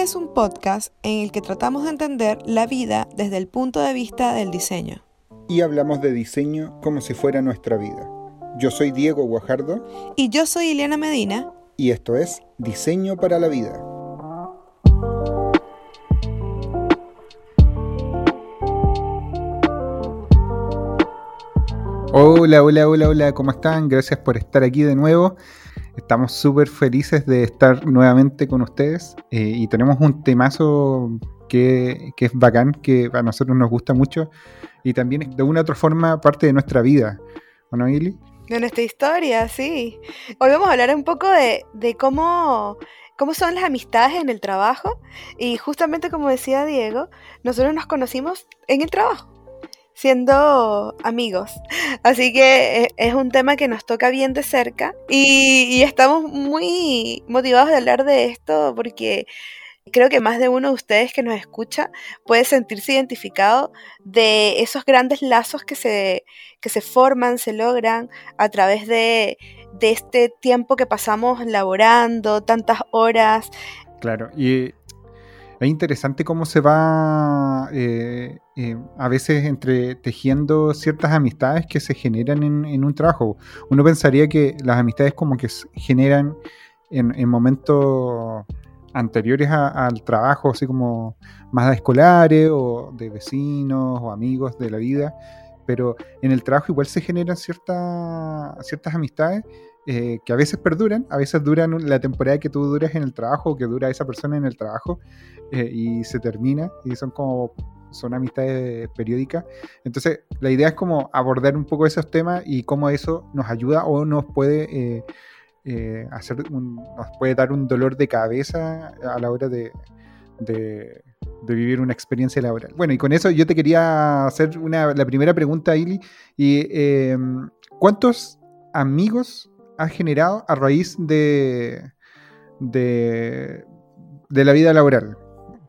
Este es un podcast en el que tratamos de entender la vida desde el punto de vista del diseño. Y hablamos de diseño como si fuera nuestra vida. Yo soy Diego Guajardo. Y yo soy Ileana Medina. Y esto es Diseño para la Vida. Hola, hola, hola, hola, ¿cómo están? Gracias por estar aquí de nuevo. Estamos súper felices de estar nuevamente con ustedes eh, y tenemos un temazo que, es bacán, que a nosotros nos gusta mucho y también de una u otra forma parte de nuestra vida. ¿O no, Ili? De nuestra historia, sí. Hoy vamos a hablar un poco de, de cómo cómo son las amistades en el trabajo. Y justamente como decía Diego, nosotros nos conocimos en el trabajo siendo amigos. Así que eh, es un tema que nos toca bien de cerca y, estamos muy motivados de hablar de esto porque creo que más de uno de ustedes que nos escucha puede sentirse identificado de esos grandes lazos que se, que se forman, se logran a través de, de este tiempo que pasamos laborando, tantas horas. Claro, y es interesante cómo se va eh, eh, a veces entre tejiendo ciertas amistades que se generan en, un trabajo. Uno pensaría que las amistades como que se generan en, momentos anteriores al trabajo, así como más de escolares o de vecinos o amigos de la vida, pero en el trabajo igual se generan ciertas ciertas amistades eh, que a veces perduran, a veces duran la temporada que tú duras en el trabajo o que dura esa persona en el trabajo y se termina y son como son amistades periódicas. Entonces, la idea es como abordar un poco esos temas y cómo eso nos ayuda o nos puede eh, hacer nos puede dar un dolor de cabeza a la hora de, de, vivir una experiencia laboral. Bueno, y con eso yo te quería hacer una, la primera pregunta, Ili, y ¿cuántos amigos ha generado a raíz de, de, la vida laboral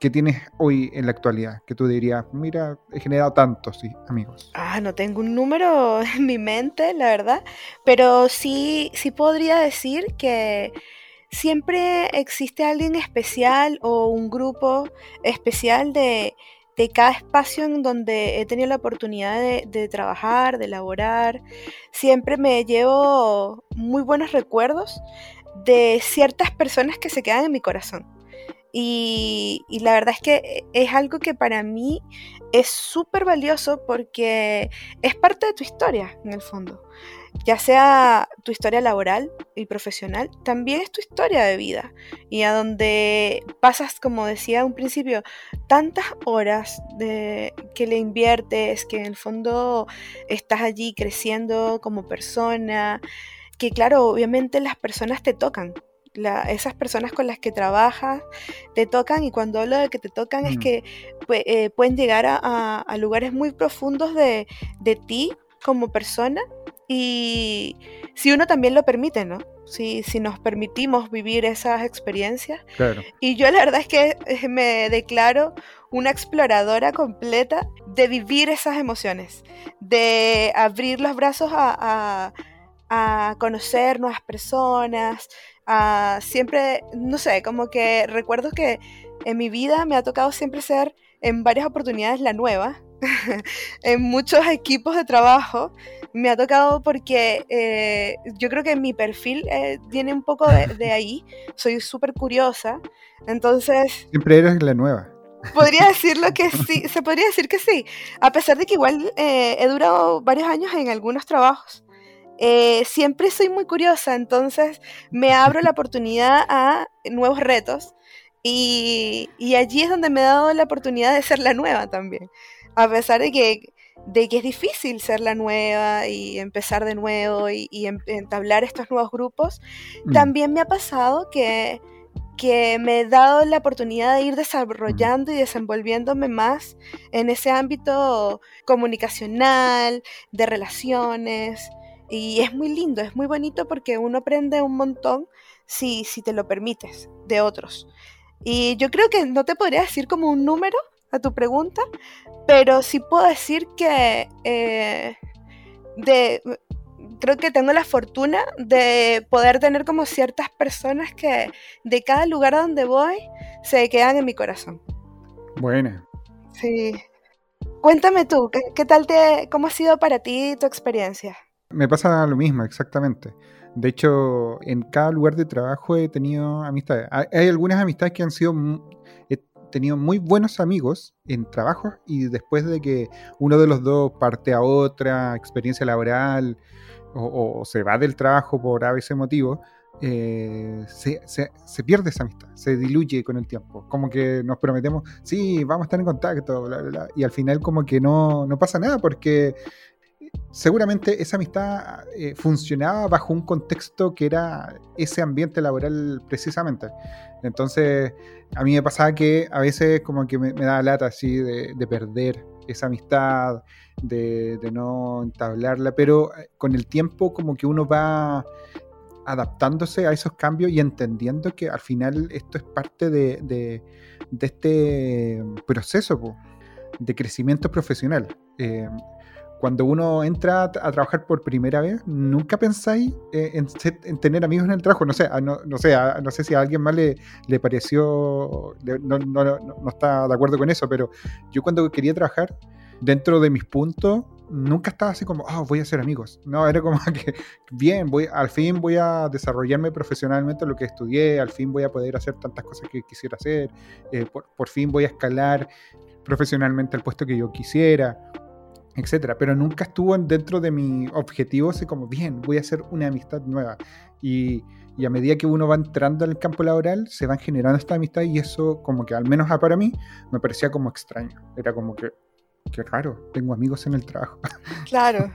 que tienes hoy en la actualidad? Que tú dirías, mira, he generado tantos sí, amigos. Ah, no tengo un número en mi mente, la verdad, pero sí, sí podría decir que siempre existe alguien especial o un grupo especial de, de cada espacio en donde he tenido la oportunidad de, trabajar, de laborar, siempre me llevo muy buenos recuerdos de ciertas personas que se quedan en mi corazón. Y, la verdad es que es algo que para mí es súper valioso porque es parte de tu historia, en el fondo ya sea tu historia laboral y profesional, también es tu historia de vida. Y a donde pasas, como decía un principio, tantas horas de, que le inviertes, que en el fondo estás allí creciendo como persona, que claro, obviamente las personas te tocan. Esas personas con las que trabajas te tocan y cuando hablo de que te tocan es mm. que eh, pueden llegar a, lugares muy profundos de, de ti como persona y si uno también lo permite, ¿no? Si, si nos permitimos vivir esas experiencias. Claro. Y yo la verdad es que eh, me declaro una exploradora completa de vivir esas emociones, de abrir los brazos a, a, conocer nuevas personas, siempre, no sé, como que recuerdo que en mi vida me ha tocado siempre ser en varias oportunidades la nueva, en muchos equipos de trabajo me ha tocado porque eh, yo creo que mi perfil eh, viene un poco de, ahí. Soy súper curiosa. Entonces... Siempre eres la nueva. Podría decirlo que sí, se podría decir que sí. A pesar de que igual eh, he durado varios años en algunos trabajos. Siempre soy muy curiosa, entonces me abro la oportunidad a nuevos retos y, y allí es donde me he dado la oportunidad de ser la nueva también. A pesar de que de que es difícil ser la nueva y empezar de nuevo y, entablar estos nuevos grupos, mm. también me ha pasado que, que me he dado la oportunidad de ir desarrollando y desenvolviéndome más en ese ámbito comunicacional, de relaciones. Y es muy lindo, es muy bonito porque uno aprende un montón si, si te lo permites de otros. Y yo creo que no te podría decir como un número, a tu pregunta, pero sí puedo decir que eh, de, creo que tengo la fortuna de poder tener como ciertas personas que de cada lugar a donde voy se quedan en mi corazón. Buena. Sí. Cuéntame tú, ¿qué, tal te, cómo ha sido para ti tu experiencia? Me pasa lo mismo, exactamente. De hecho, en cada lugar de trabajo he tenido amistades. Hay algunas amistades que han sido, he tenido muy buenos amigos en trabajo y después de que uno de los dos parte a otra experiencia laboral o, se va del trabajo por a veces motivo, eh, se, se, pierde esa amistad, se diluye con el tiempo. Como que nos prometemos, sí, vamos a estar en contacto, bla, bla, bla, y al final como que no, no pasa nada porque seguramente esa amistad eh, funcionaba bajo un contexto que era ese ambiente laboral precisamente. Entonces, a mí me pasaba que a veces como que me, daba lata así de, perder esa amistad, de, no entablarla, pero eh, con el tiempo como que uno va adaptándose a esos cambios y entendiendo que al final esto es parte de, este proceso de crecimiento profesional. Eh, cuando uno entra a trabajar por primera vez, nunca pensáis eh, en, tener amigos en el trabajo. No sé, no, sé, no sé si a alguien más le, pareció, no, no, está de acuerdo con eso, pero yo cuando quería trabajar, dentro de mis puntos, nunca estaba así como, oh, voy a ser amigos. No, era como que, bien, voy, al fin voy a desarrollarme profesionalmente lo que estudié, al fin voy a poder hacer tantas cosas que quisiera hacer, eh, por, por fin voy a escalar profesionalmente el puesto que yo quisiera etcétera, pero nunca estuvo dentro de mi objetivo así como, bien, voy a hacer una amistad nueva. Y, a medida que uno va entrando en el campo laboral, se van generando esta amistad y eso como que al menos para mí me parecía como extraño. Era como que, qué raro, tengo amigos en el trabajo. Claro.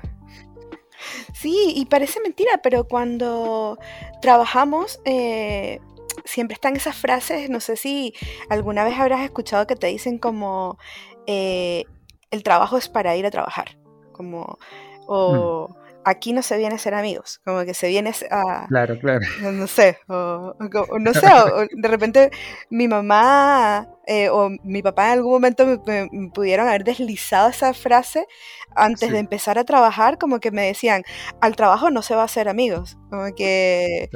Sí, y parece mentira, pero cuando trabajamos, eh, siempre están esas frases, no sé si alguna vez habrás escuchado que te dicen como, eh, el trabajo es para ir a trabajar, como, o mm. aquí no se viene a ser amigos, como que se viene a... Claro, claro. No sé, o, no sé, de repente mi mamá eh, o mi papá en algún momento me, pudieron haber deslizado esa frase antes de empezar a trabajar, como que me decían, al trabajo no se va a hacer amigos, como que...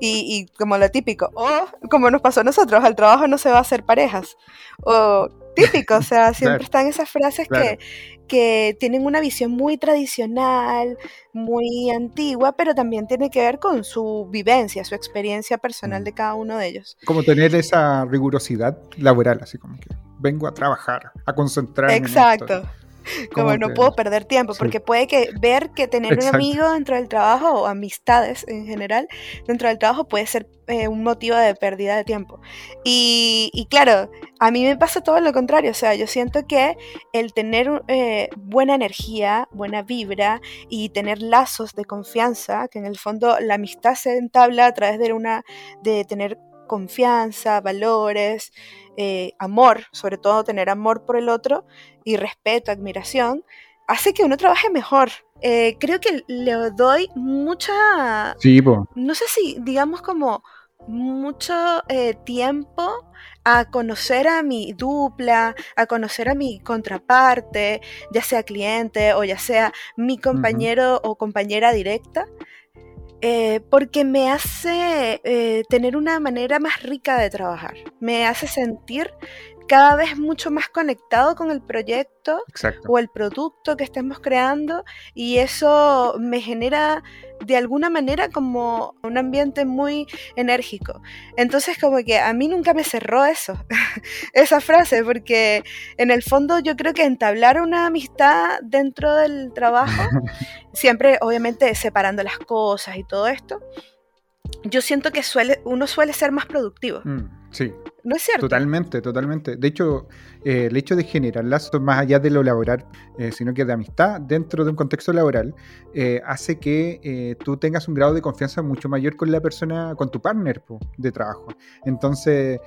Y, y, como lo típico, o como nos pasó a nosotros, al trabajo no se va a hacer parejas, o típico, o sea, siempre están esas frases que, que tienen una visión muy tradicional, muy antigua, pero también tiene que ver con su vivencia, su experiencia personal de mm. cada uno de ellos. Como tener esa rigurosidad laboral, así como que vengo a trabajar, a concentrarme. Exacto. En esto. Como no puedo perder tiempo, porque puede que ver que tener un amigo dentro del trabajo o amistades en general dentro del trabajo puede ser eh, un motivo de pérdida de tiempo. Y, claro, a mí me pasa todo lo contrario, o sea, yo siento que el tener eh, buena energía, buena vibra y tener lazos de confianza, que en el fondo la amistad se entabla a través de una de tener confianza, valores, eh, amor, sobre todo tener amor por el otro y respeto, admiración, hace que uno trabaje mejor. Eh, creo que le doy mucha... Sí, No sé si, digamos como mucho eh, tiempo a conocer a mi dupla, a conocer a mi contraparte, ya sea cliente o ya sea mi compañero o compañera directa, eh, porque me hace eh, tener una manera más rica de trabajar, me hace sentir cada vez mucho más conectado con el proyecto o el producto que estemos creando y eso me genera de alguna manera como un ambiente muy enérgico. Entonces como que a mí nunca me cerró eso, esa frase, porque en el fondo yo creo que entablar una amistad dentro del trabajo, siempre obviamente separando las cosas y todo esto, yo siento que suele, uno suele ser más productivo. Mm, sí. ¿No es cierto? Totalmente, totalmente. De hecho, eh, el hecho de generar lazos más allá de lo laboral, eh, sino que de amistad dentro de un contexto laboral, eh, hace que tú tengas un grado de confianza mucho mayor con la persona, con tu partner de trabajo. Entonces,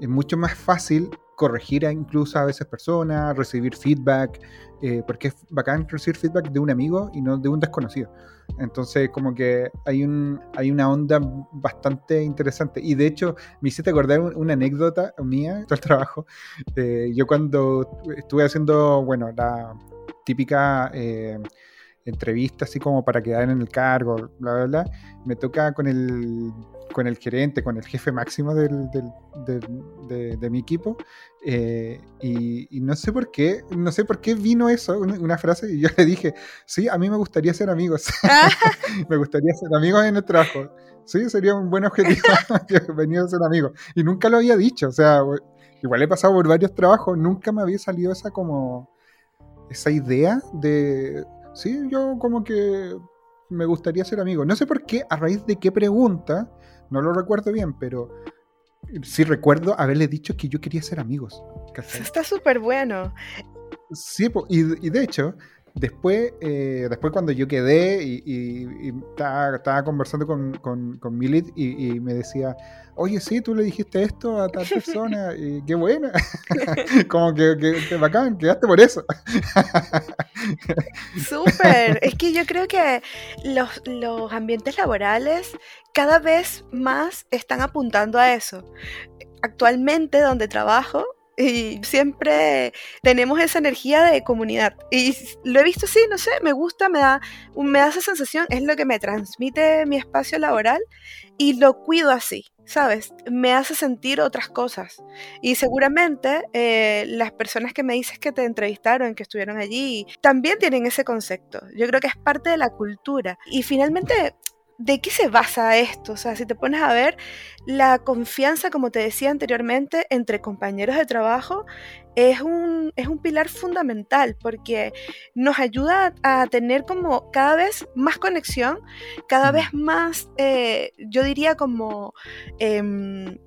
es mucho más fácil corregir a incluso a veces personas, recibir feedback, porque es bacán recibir feedback de un amigo y no de un desconocido. Entonces, como que hay, un, hay una onda bastante interesante. Y de hecho, me hiciste acordar una anécdota mía, todo el trabajo. Eh, yo cuando estuve haciendo, bueno, la típica... Eh, entrevista así como para quedar en el cargo, bla, bla, bla, me toca con el con el gerente, con el jefe máximo del, de, mi equipo. Eh, y, no sé por qué, no sé por qué vino eso, una, frase, y yo le dije, sí, a mí me gustaría ser amigos. me gustaría ser amigos en el trabajo. Sí, sería un buen objetivo venir a ser amigos. Y nunca lo había dicho, o sea, igual he pasado por varios trabajos, nunca me había salido esa como, esa idea de, sí, yo como que me gustaría ser amigo. No sé por qué, a raíz de qué pregunta, no lo recuerdo bien, pero sí recuerdo haberle dicho que yo quería ser amigos. Está súper bueno. Sí, y, de hecho, después, eh, después cuando yo quedé y, estaba, conversando con, con, con Milit y, me decía, oye, sí, tú le dijiste esto a tal persona, y qué buena. Como que, que, bacán, quedaste por eso. Súper. Es que yo creo que los, los ambientes laborales cada vez más están apuntando a eso. Actualmente donde trabajo, y siempre tenemos esa energía de comunidad. Y lo he visto así, no sé, me gusta, me da, me da esa sensación, es lo que me transmite mi espacio laboral y lo cuido así, ¿sabes? Me hace sentir otras cosas. Y seguramente eh, las personas que me dices que te entrevistaron, que estuvieron allí, también tienen ese concepto. Yo creo que es parte de la cultura. Y finalmente ¿de qué se basa esto? O sea, si te pones a ver, la confianza, como te decía anteriormente, entre compañeros de trabajo es un, es un pilar fundamental porque nos ayuda a tener como cada vez más conexión, cada vez más, eh, yo diría como... Em,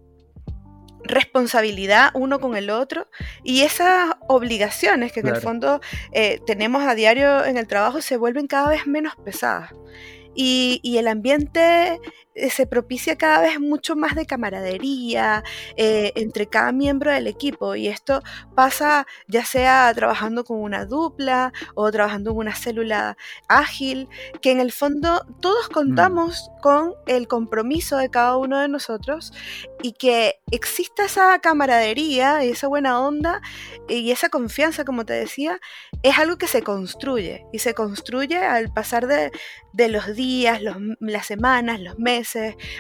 responsabilidad uno con el otro y esas obligaciones que en el fondo eh, tenemos a diario en el trabajo se vuelven cada vez menos pesadas y, el ambiente se propicia cada vez mucho más de camaradería eh, entre cada miembro del equipo y esto pasa ya sea trabajando con una dupla o trabajando en una célula ágil, que en el fondo todos mm. contamos con el compromiso de cada uno de nosotros y que exista esa camaradería y esa buena onda y esa confianza, como te decía, es algo que se construye y se construye al pasar de, los días, las semanas, los meses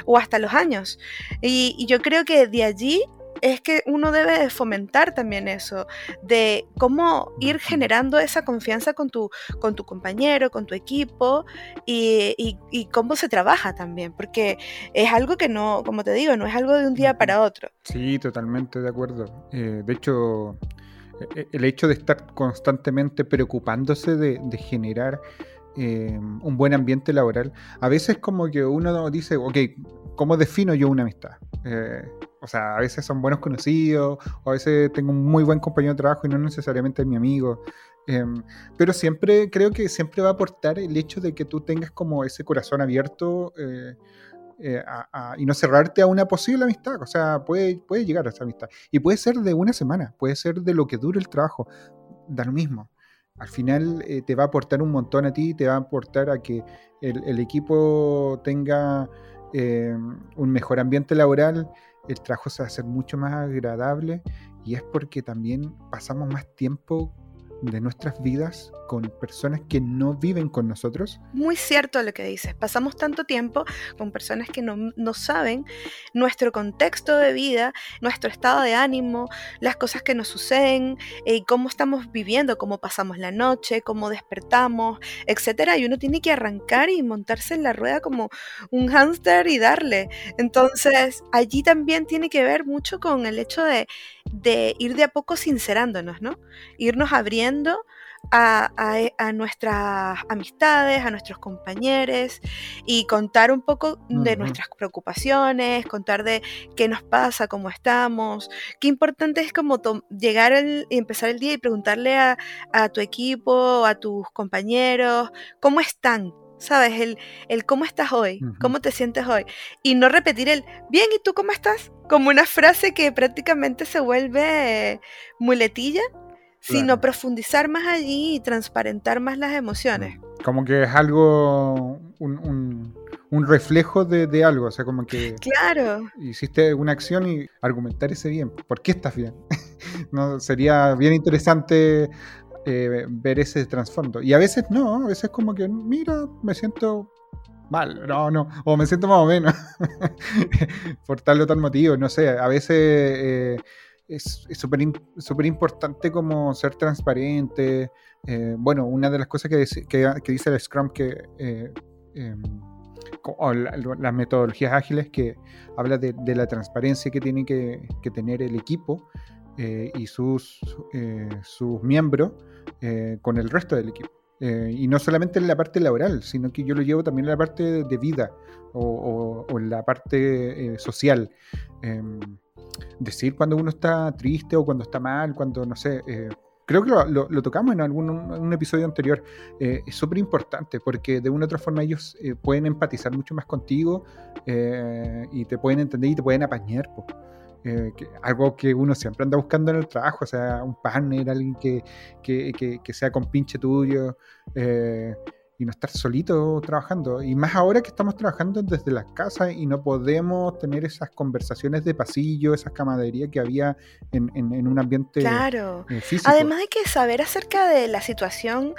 o hasta los años. Y, yo creo que de allí es que uno debe fomentar también eso, de cómo ir generando esa confianza con tu, con tu compañero, con tu equipo y, cómo se trabaja también, porque es algo que no, como te digo, no es algo de un día para otro. Sí, totalmente de acuerdo. Eh, de hecho, e, e, el hecho de estar constantemente preocupándose de, generar eh, un buen ambiente laboral, a veces como que uno dice, ok, ¿cómo defino yo una amistad? Eh, o sea, a veces son buenos conocidos, o a veces tengo un muy buen compañero de trabajo y no necesariamente es mi amigo. Em, pero siempre creo que siempre va a aportar el hecho de que tú tengas como ese corazón abierto eh, y no cerrarte a una posible amistad. O sea, puede, puede llegar a esa amistad. Y puede ser de una semana, puede ser de lo que dure el trabajo, da lo mismo. Al final te va a aportar un montón a ti, te va a aportar a que el, equipo tenga un mejor ambiente laboral, el trabajo se va a hacer mucho más agradable y es porque también pasamos más tiempo de nuestras vidas con personas que no viven con nosotros. Muy cierto lo que dices. Pasamos tanto tiempo con personas que no, no, saben nuestro contexto de vida, nuestro estado de ánimo, las cosas que nos suceden, eh, cómo estamos viviendo, cómo pasamos la noche, cómo despertamos, etcétera. Y uno tiene que arrancar y montarse en la rueda como un hámster y darle. Entonces, allí también tiene que ver mucho con el hecho de, de ir de a poco sincerándonos, ¿no? Irnos abriendo a, nuestras amistades, a nuestros compañeros y contar un poco de nuestras preocupaciones, contar de qué nos pasa, cómo estamos. Qué importante es como llegar y empezar el día y preguntarle a, tu equipo, a tus compañeros, cómo están, ¿sabes? El, el cómo estás hoy, cómo te sientes hoy. Y no repetir el, bien, ¿y tú cómo estás? Como una frase que prácticamente se vuelve muletilla sino profundizar más allí y transparentar más las emociones. Como que es algo, un, reflejo de, algo, o sea, como que claro. hiciste una acción y argumentar ese bien, ¿por qué estás bien? no, sería bien interesante eh, ver ese trasfondo. Y a veces no, a veces como que, mira, me siento mal, no, no, o me siento más o menos, por tal o tal motivo, no sé, a veces eh, es súper importante como ser transparente. Eh, bueno, una de las cosas que, que, dice el Scrum que... Em, o las metodologías ágiles que habla de, la transparencia que tiene que, tener el equipo y sus, sus miembros con el resto del equipo. Eh, y no solamente en la parte laboral, sino que yo lo llevo también en la parte de vida o, en la parte eh, social. Em, decir cuando uno está triste o cuando está mal, cuando no sé. Eh, creo que lo, tocamos en algún un episodio anterior. es súper importante porque de una u otra forma ellos pueden empatizar mucho más contigo y te pueden entender y te pueden apañar. Eh, algo que uno siempre anda buscando en el trabajo, o sea, un partner, alguien que, que, sea con pinche tuyo eh, y no estar solito trabajando. Y más ahora que estamos trabajando desde las casas y no podemos tener esas conversaciones de pasillo, esas camaderías que había en, en, un ambiente claro. Eh, Además hay que saber acerca de la situación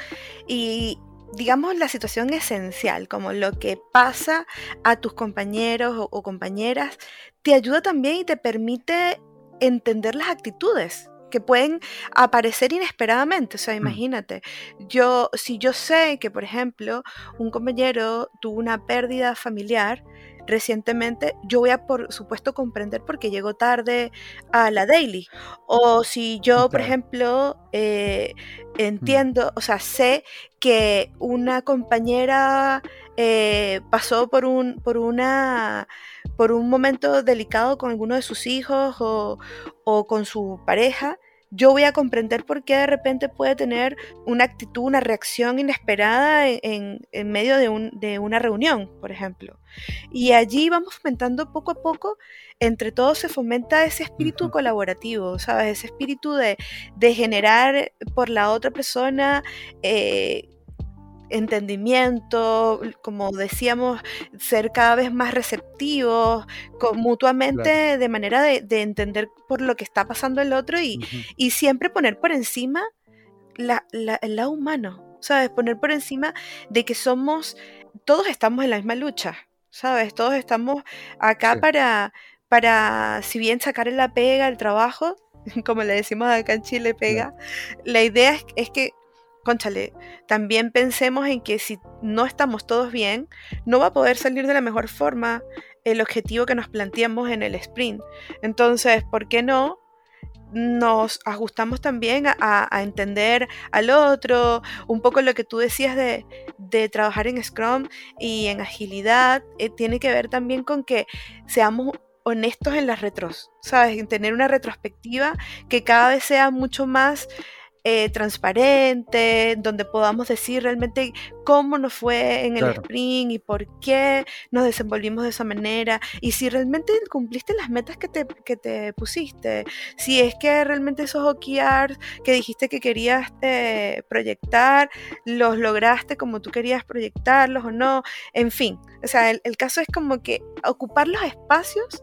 y digamos, la situación esencial, como lo que pasa a tus compañeros o, compañeras, te ayuda también y te permite entender las actitudes que pueden aparecer inesperadamente. O sea, mm. imagínate, yo, si yo sé que, por ejemplo, un compañero tuvo una pérdida familiar, recientemente, yo voy a por supuesto comprender porque llegó tarde a la daily. O si yo, por ejemplo, eh, mm. entiendo, o sea, sé que una compañera eh, pasó por un, por una por un momento delicado con alguno de sus hijos o, o con su pareja, yo voy a comprender por qué de repente puede tener una actitud, una reacción inesperada en, medio de, una reunión, por ejemplo. Y allí vamos fomentando poco a poco, entre todos se fomenta ese espíritu colaborativo, ¿sabes? Ese espíritu de, generar por la otra persona eh, entendimiento, como decíamos, ser cada vez más receptivos mutuamente de manera de, entender por lo que está pasando el otro y, siempre poner por encima la, el lado humano, ¿sabes? Poner por encima de que somos, todos estamos en la misma lucha, ¿sabes? Todos estamos acá para, para, si bien sacar la pega, el trabajo, como le decimos acá en Chile, pega, la idea es que conchale, también pensemos en que si no estamos todos bien, no va a poder salir de la mejor forma el objetivo que nos planteamos en el sprint. Entonces, ¿por qué no? Nos ajustamos también a, entender al otro, un poco lo que tú decías de, trabajar en Scrum y en agilidad, eh, tiene que ver también con que seamos honestos en las retros, ¿sabes? En tener una retrospectiva que cada vez sea mucho más eh, transparente, donde podamos decir realmente cómo nos fue en el sprint y por qué nos desenvolvimos de esa manera y si realmente cumpliste las metas que te, que te pusiste, si es que realmente esos OKRs que dijiste que querías eh, proyectar, los lograste como tú querías proyectarlos o no, en fin, o sea, el caso es como que ocupar los espacios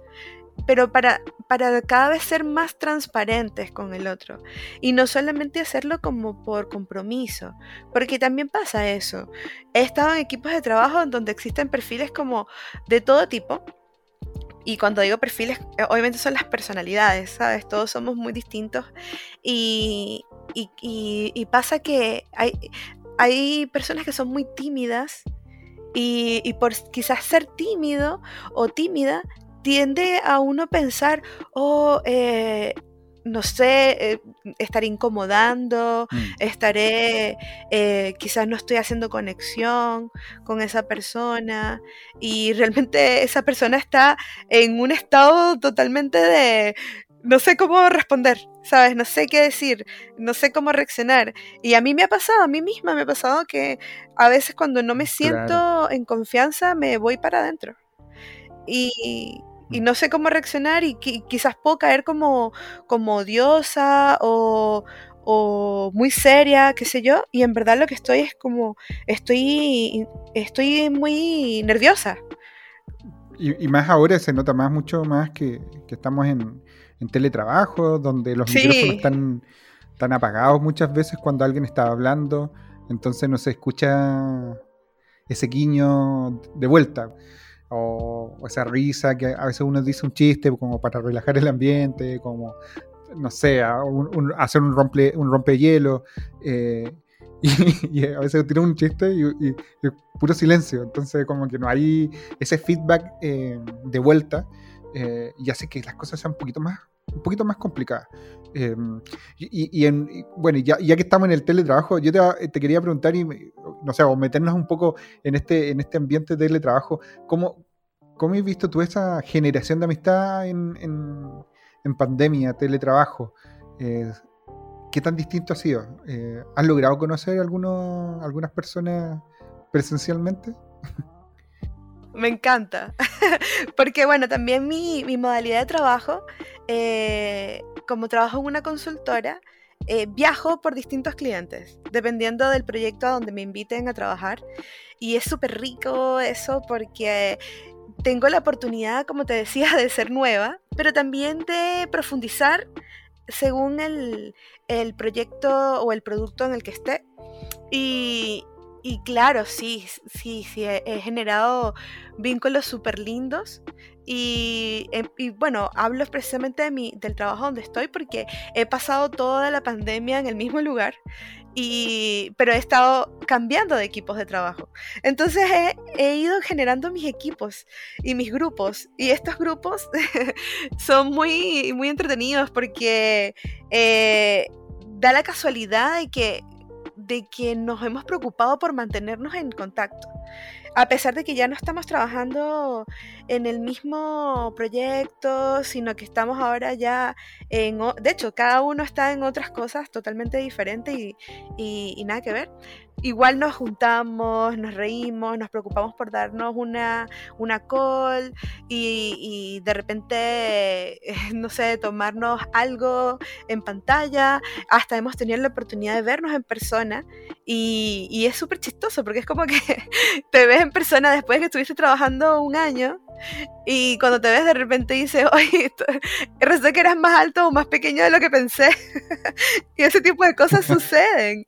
pero para, para cada vez ser más transparentes con el otro. Y no solamente hacerlo como por compromiso, porque también pasa eso. He estado en equipos de trabajo donde existen perfiles como de todo tipo. Y cuando digo perfiles, eh, obviamente son las personalidades, ¿sabes? Todos somos muy distintos. Y, y, pasa que hay, hay personas que son muy tímidas y, y, por quizás ser tímido o tímida tiende a uno pensar, oh, eh, no sé, eh, estaré incomodando, mm. estaré, eh, quizás no estoy haciendo conexión con esa persona y realmente esa persona está en un estado totalmente de, no sé cómo responder, ¿sabes? No sé qué decir, no sé cómo reaccionar. Y a mí me ha pasado, a mí misma me ha pasado que a veces cuando no me siento en confianza me voy para adentro. Y, y no sé cómo reaccionar y quizás puedo caer como, como odiosa o, muy seria, qué sé yo, y en verdad lo que estoy es como, estoy, estoy muy nerviosa. Y, más ahora se nota más, mucho más que, estamos en, teletrabajo, donde los micrófonos están están apagados muchas veces cuando alguien está hablando, entonces no se escucha ese guiño de vuelta. O, esa risa que a veces uno dice un chiste como para relajar el ambiente, como, no sé, hacer un rompe, un rompehielo. Eh, y, a veces tira un chiste y, puro silencio. Entonces, como que no hay ese feedback eh, de vuelta eh, y hace que las cosas sean un poquito más, un poquito más complicadas. Em, y, en, bueno, ya, que estamos en el teletrabajo, yo te, quería preguntar, y no sé, o meternos un poco en este, en este ambiente de teletrabajo, ¿cómo, cómo has visto tú esa generación de amistad en, en, pandemia, teletrabajo? Eh, ¿Qué tan distinto ha sido? Eh, ¿Has logrado conocer algunos, algunas personas presencialmente? Me encanta, porque bueno, también mi, mi modalidad de trabajo, eh, como trabajo en una consultora, eh, viajo por distintos clientes, dependiendo del proyecto a donde me inviten a trabajar. Y es súper rico eso porque tengo la oportunidad, como te decía, de ser nueva, pero también de profundizar según el, el proyecto o el producto en el que esté. Y, y claro, sí, sí, sí, he, generado vínculos súper lindos. Y, em, y, bueno, hablo precisamente de mi, del trabajo donde estoy porque he pasado toda la pandemia en el mismo lugar, y, pero he estado cambiando de equipos de trabajo. Entonces he, he ido generando mis equipos y mis grupos. Y estos grupos son muy, muy entretenidos porque eh, da la casualidad de que de que nos hemos preocupado por mantenernos en contacto. A pesar de que ya no estamos trabajando en el mismo proyecto, sino que estamos ahora ya en... De hecho, cada uno está en otras cosas totalmente diferentes y, y nada que ver igual nos juntamos, nos reímos, nos preocupamos por darnos una, una call y, de repente, no sé, tomarnos algo en pantalla. Hasta hemos tenido la oportunidad de vernos en persona y, y es súper chistoso porque es como que te ves en persona después de que estuviste trabajando un año y cuando te ves de repente dices, oye, resulta que eras más alto o más pequeño de lo que pensé. y ese tipo de cosas suceden.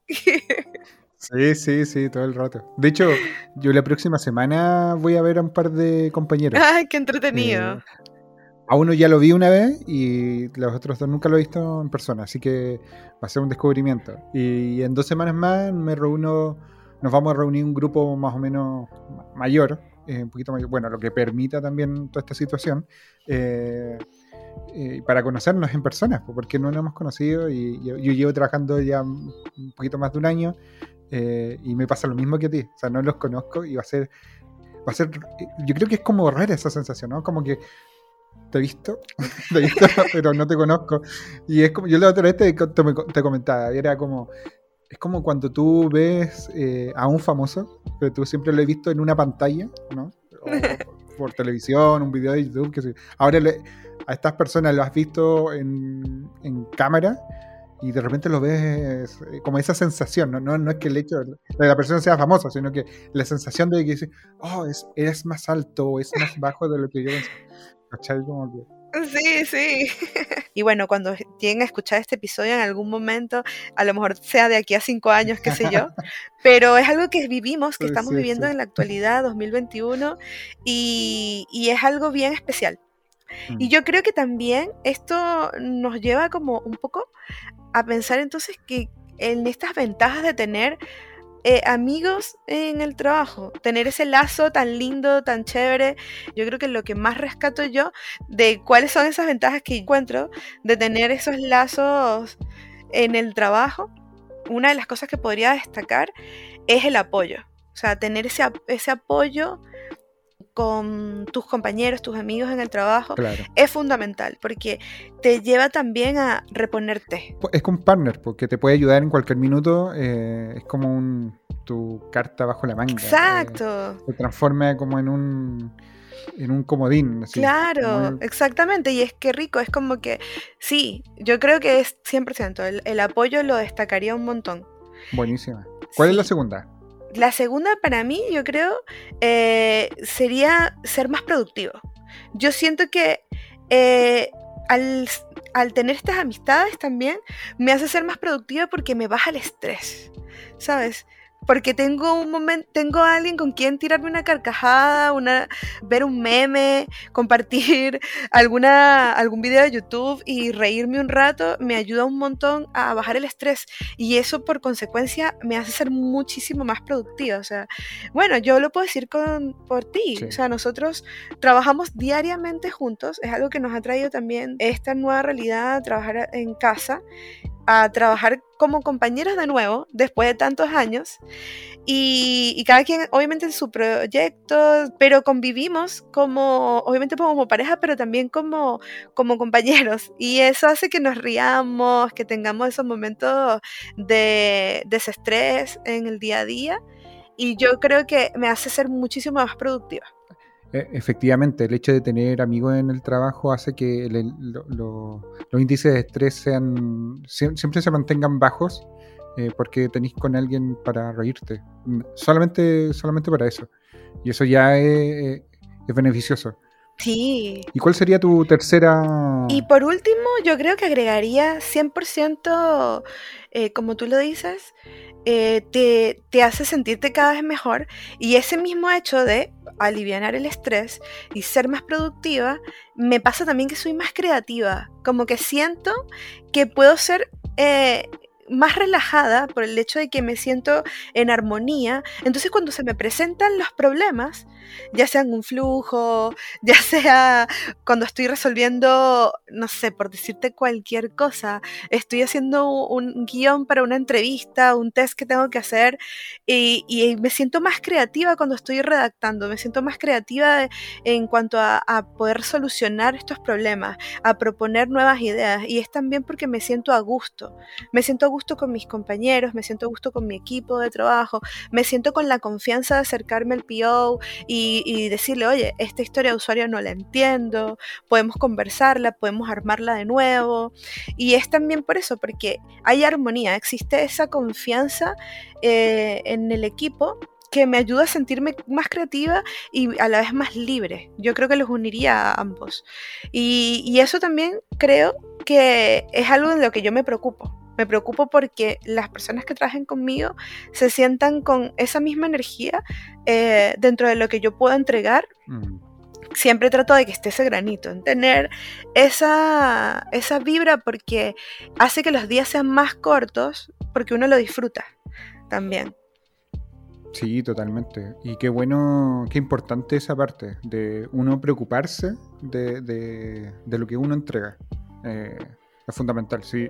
Sí, sí, sí, todo el rato. De hecho, yo la próxima semana voy a ver a un par de compañeros. ¡Ay, qué entretenido! Eh, a uno ya lo vi una vez y los otros dos nunca lo he visto en persona, así que va a ser un descubrimiento. Y en dos semanas más me reúno, nos vamos a reunir un grupo más o menos mayor, eh, un poquito mayor, bueno, lo que permita también toda esta situación. Eh, para conocernos en persona, porque no nos hemos conocido y yo, llevo trabajando ya un poquito más de un año eh, y me pasa lo mismo que a ti. O sea, no los conozco y va a ser. Va a ser. Yo creo que es como rara esa sensación, ¿no? Como que te he visto, te he visto, pero no te conozco. Y es como. Yo la otra vez te, te comentaba, era como. Es como cuando tú ves eh, a un famoso, pero tú siempre lo has visto en una pantalla, ¿no? O por televisión, un video de YouTube, que Ahora a estas personas lo has visto en, en cámara y de repente lo ves eh, como esa sensación, ¿no? No, es que el hecho de la persona sea famosa, sino que la sensación de que dice, oh, es, eres más alto es más bajo de lo que yo pensé. ¿Cachai? Como que... Sí, sí. Y bueno, cuando lleguen a escuchar este episodio en algún momento, a lo mejor sea de aquí a cinco años, qué sé yo, pero es algo que vivimos, que estamos viviendo en la actualidad, 2021, y, y es algo bien especial. Y mm. yo creo que también esto nos lleva como un poco a pensar entonces que en estas ventajas de tener eh, amigos en el trabajo, tener ese lazo tan lindo, tan chévere, yo creo que lo que más rescato yo de cuáles son esas ventajas que encuentro de tener esos lazos en el trabajo, una de las cosas que podría destacar es el apoyo. O sea, tener ese, ese apoyo con tus compañeros, tus amigos en el trabajo, es fundamental porque te lleva también a reponerte. Es como un partner, porque te puede ayudar en cualquier minuto, eh, es como un, tu carta bajo la manga. Exacto. Eh, se transforma como en un en un comodín. claro, exactamente. Y es que rico, es como que, sí, yo creo que es 100%. El, el apoyo lo destacaría un montón. Buenísima. ¿Cuál es la segunda? La segunda para mí, yo creo, eh, sería ser más productivo. Yo siento que eh, al, al tener estas amistades también me hace ser más productiva porque me baja el estrés, ¿sabes? Porque tengo un momento, tengo a alguien con quien tirarme una carcajada, una, ver un meme, compartir alguna, algún video de YouTube y reírme un rato, me ayuda un montón a bajar el estrés y eso por consecuencia me hace ser muchísimo más productiva. O sea, bueno, yo lo puedo decir con, por ti. O sea, nosotros trabajamos diariamente juntos, es algo que nos ha traído también esta nueva realidad, trabajar en casa a trabajar como compañeros de nuevo después de tantos años. Y, cada quien obviamente en su proyecto, pero convivimos como, obviamente como pareja, pero también como, como compañeros. Y eso hace que nos riamos, que tengamos esos momentos de desestrés en el día a día. Y yo creo que me hace ser muchísimo más productiva. E, efectivamente, el hecho de tener amigos en el trabajo hace que los índices de estrés sean siempre se mantengan bajos eh, porque tenéis con alguien para reírte. Solamente, solamente para eso. Y eso ya es, beneficioso. Sí. ¿Y cuál sería tu tercera? Y por último, yo creo que agregaría 100%, eh, como tú lo dices, eh, te, te, hace sentirte cada vez mejor y ese mismo hecho de aliviar el estrés y ser más productiva, me pasa también que soy más creativa, como que siento que puedo ser eh, más relajada por el hecho de que me siento en armonía. Entonces cuando se me presentan los problemas, ya sean un flujo, ya sea cuando estoy resolviendo, no sé, por decirte cualquier cosa, estoy haciendo un guion para una entrevista, un test que tengo que hacer y, me siento más creativa cuando estoy redactando, me siento más creativa en cuanto a, a poder solucionar estos problemas, a proponer nuevas ideas y es también porque me siento a gusto, me siento a gusto con mis compañeros, me siento a gusto con mi equipo de trabajo, me siento con la confianza de acercarme al PO y, decirle, oye, esta historia de usuario no la entiendo, podemos conversarla, podemos armarla de nuevo. Y es también por eso, porque hay armonía, existe esa confianza eh, en el equipo que me ayuda a sentirme más creativa y a la vez más libre. Yo creo que los uniría a ambos. Y, y, eso también creo que es algo de lo que yo me preocupo. Me preocupo porque las personas que trabajen conmigo se sientan con esa misma energía eh, dentro de lo que yo puedo entregar. Mm. Siempre trato de que esté ese granito, en tener esa, esa vibra porque hace que los días sean más cortos porque uno lo disfruta también. Sí, totalmente. Y qué bueno, qué importante esa parte de uno preocuparse de, de, lo que uno entrega. Eh, es fundamental. Sí,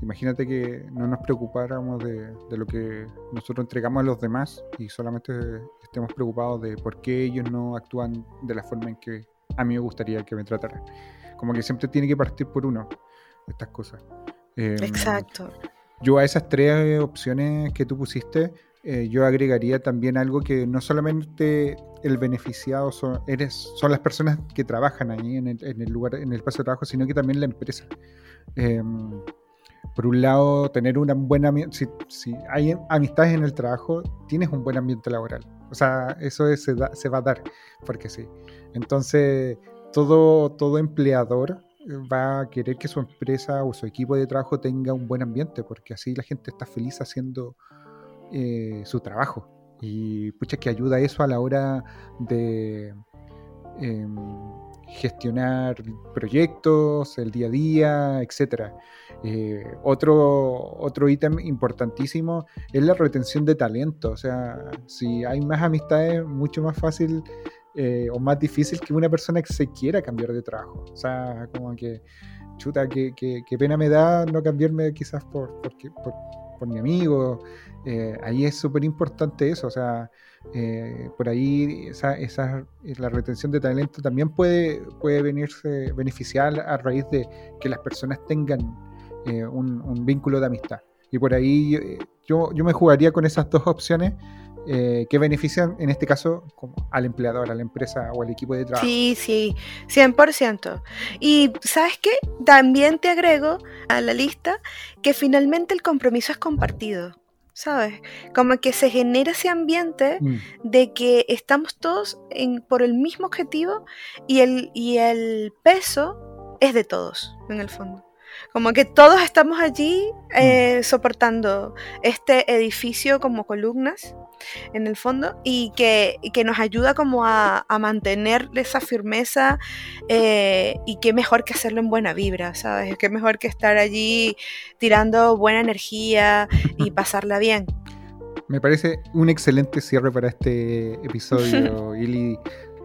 Imagínate que no nos preocupáramos de, lo que nosotros entregamos a los demás y solamente estemos preocupados de por qué ellos no actúan de la forma en que a mí me gustaría que me trataran. Como que siempre tiene que partir por uno estas cosas. Em, Exacto. Yo a esas tres opciones que tú pusiste, eh, yo agregaría también algo que no solamente el beneficiado son, eres, son las personas que trabajan ahí en el, en el lugar, en el espacio de trabajo, sino que también la empresa. Eh, por un lado, tener una buena si, si hay amistades en el trabajo, tienes un buen ambiente laboral. O sea, eso se, va a dar, porque sí. Entonces, todo, todo empleador va a querer que su empresa o su equipo de trabajo tenga un buen ambiente, porque así la gente está feliz haciendo eh, su trabajo. Y pucha, que ayuda eso a la hora de em, gestionar proyectos, el día a día, etcétera. Eh, otro, otro ítem importantísimo es la retención de talento. O sea, si hay más amistades, mucho más fácil eh, o más difícil que una persona que se quiera cambiar de trabajo. O sea, como que, chuta, que, pena me da no cambiarme quizás por, por, por mi amigo. Eh, ahí es súper importante eso. O sea, por ahí esa, esa, la retención de talento también puede, puede venirse beneficiar a raíz de que las personas tengan eh, un, vínculo de amistad. Y por ahí eh, yo, yo me jugaría con esas dos opciones eh, que benefician, en este caso, como al empleador, a la empresa o al equipo de trabajo. Sí, sí, 100%. Y sabes qué, también te agrego a la lista que finalmente el compromiso es compartido. ¿Sabes? Como que se genera ese ambiente mm. de que estamos todos en, por el mismo objetivo y el, y el peso es de todos, en el fondo. Como que todos estamos allí eh, mm. soportando este edificio como columnas en el fondo y que, que nos ayuda como a, a mantener esa firmeza eh, y qué mejor que hacerlo en buena vibra, ¿sabes? Qué mejor que estar allí tirando buena energía y pasarla bien. Me parece un excelente cierre para este episodio, Ili,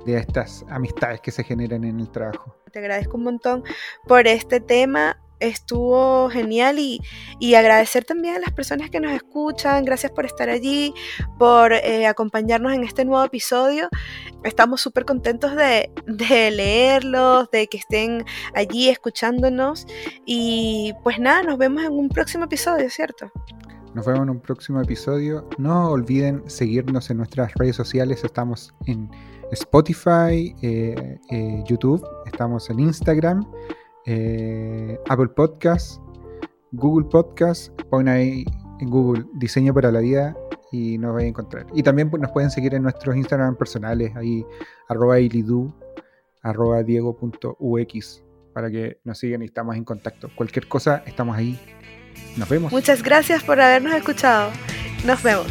de estas amistades que se generan en el trabajo. Te agradezco un montón por este tema estuvo genial y, agradecer también a las personas que nos escuchan, gracias por estar allí, por eh, acompañarnos en este nuevo episodio. Estamos súper contentos de, de, leerlos, de que estén allí escuchándonos y pues nada, nos vemos en un próximo episodio, ¿cierto? Nos vemos en un próximo episodio. No olviden seguirnos en nuestras redes sociales, estamos en Spotify, eh, eh, YouTube, estamos en Instagram. Eh, Apple Podcast, Google Podcast, pon ahí en Google Diseño para la Vida y nos va a encontrar. Y también pues, nos pueden seguir en nuestros Instagram personales, ahí arroba ilidu, arroba diego.ux, para que nos sigan y estamos en contacto. Cualquier cosa, estamos ahí. Nos vemos. Muchas gracias por habernos escuchado. Nos vemos.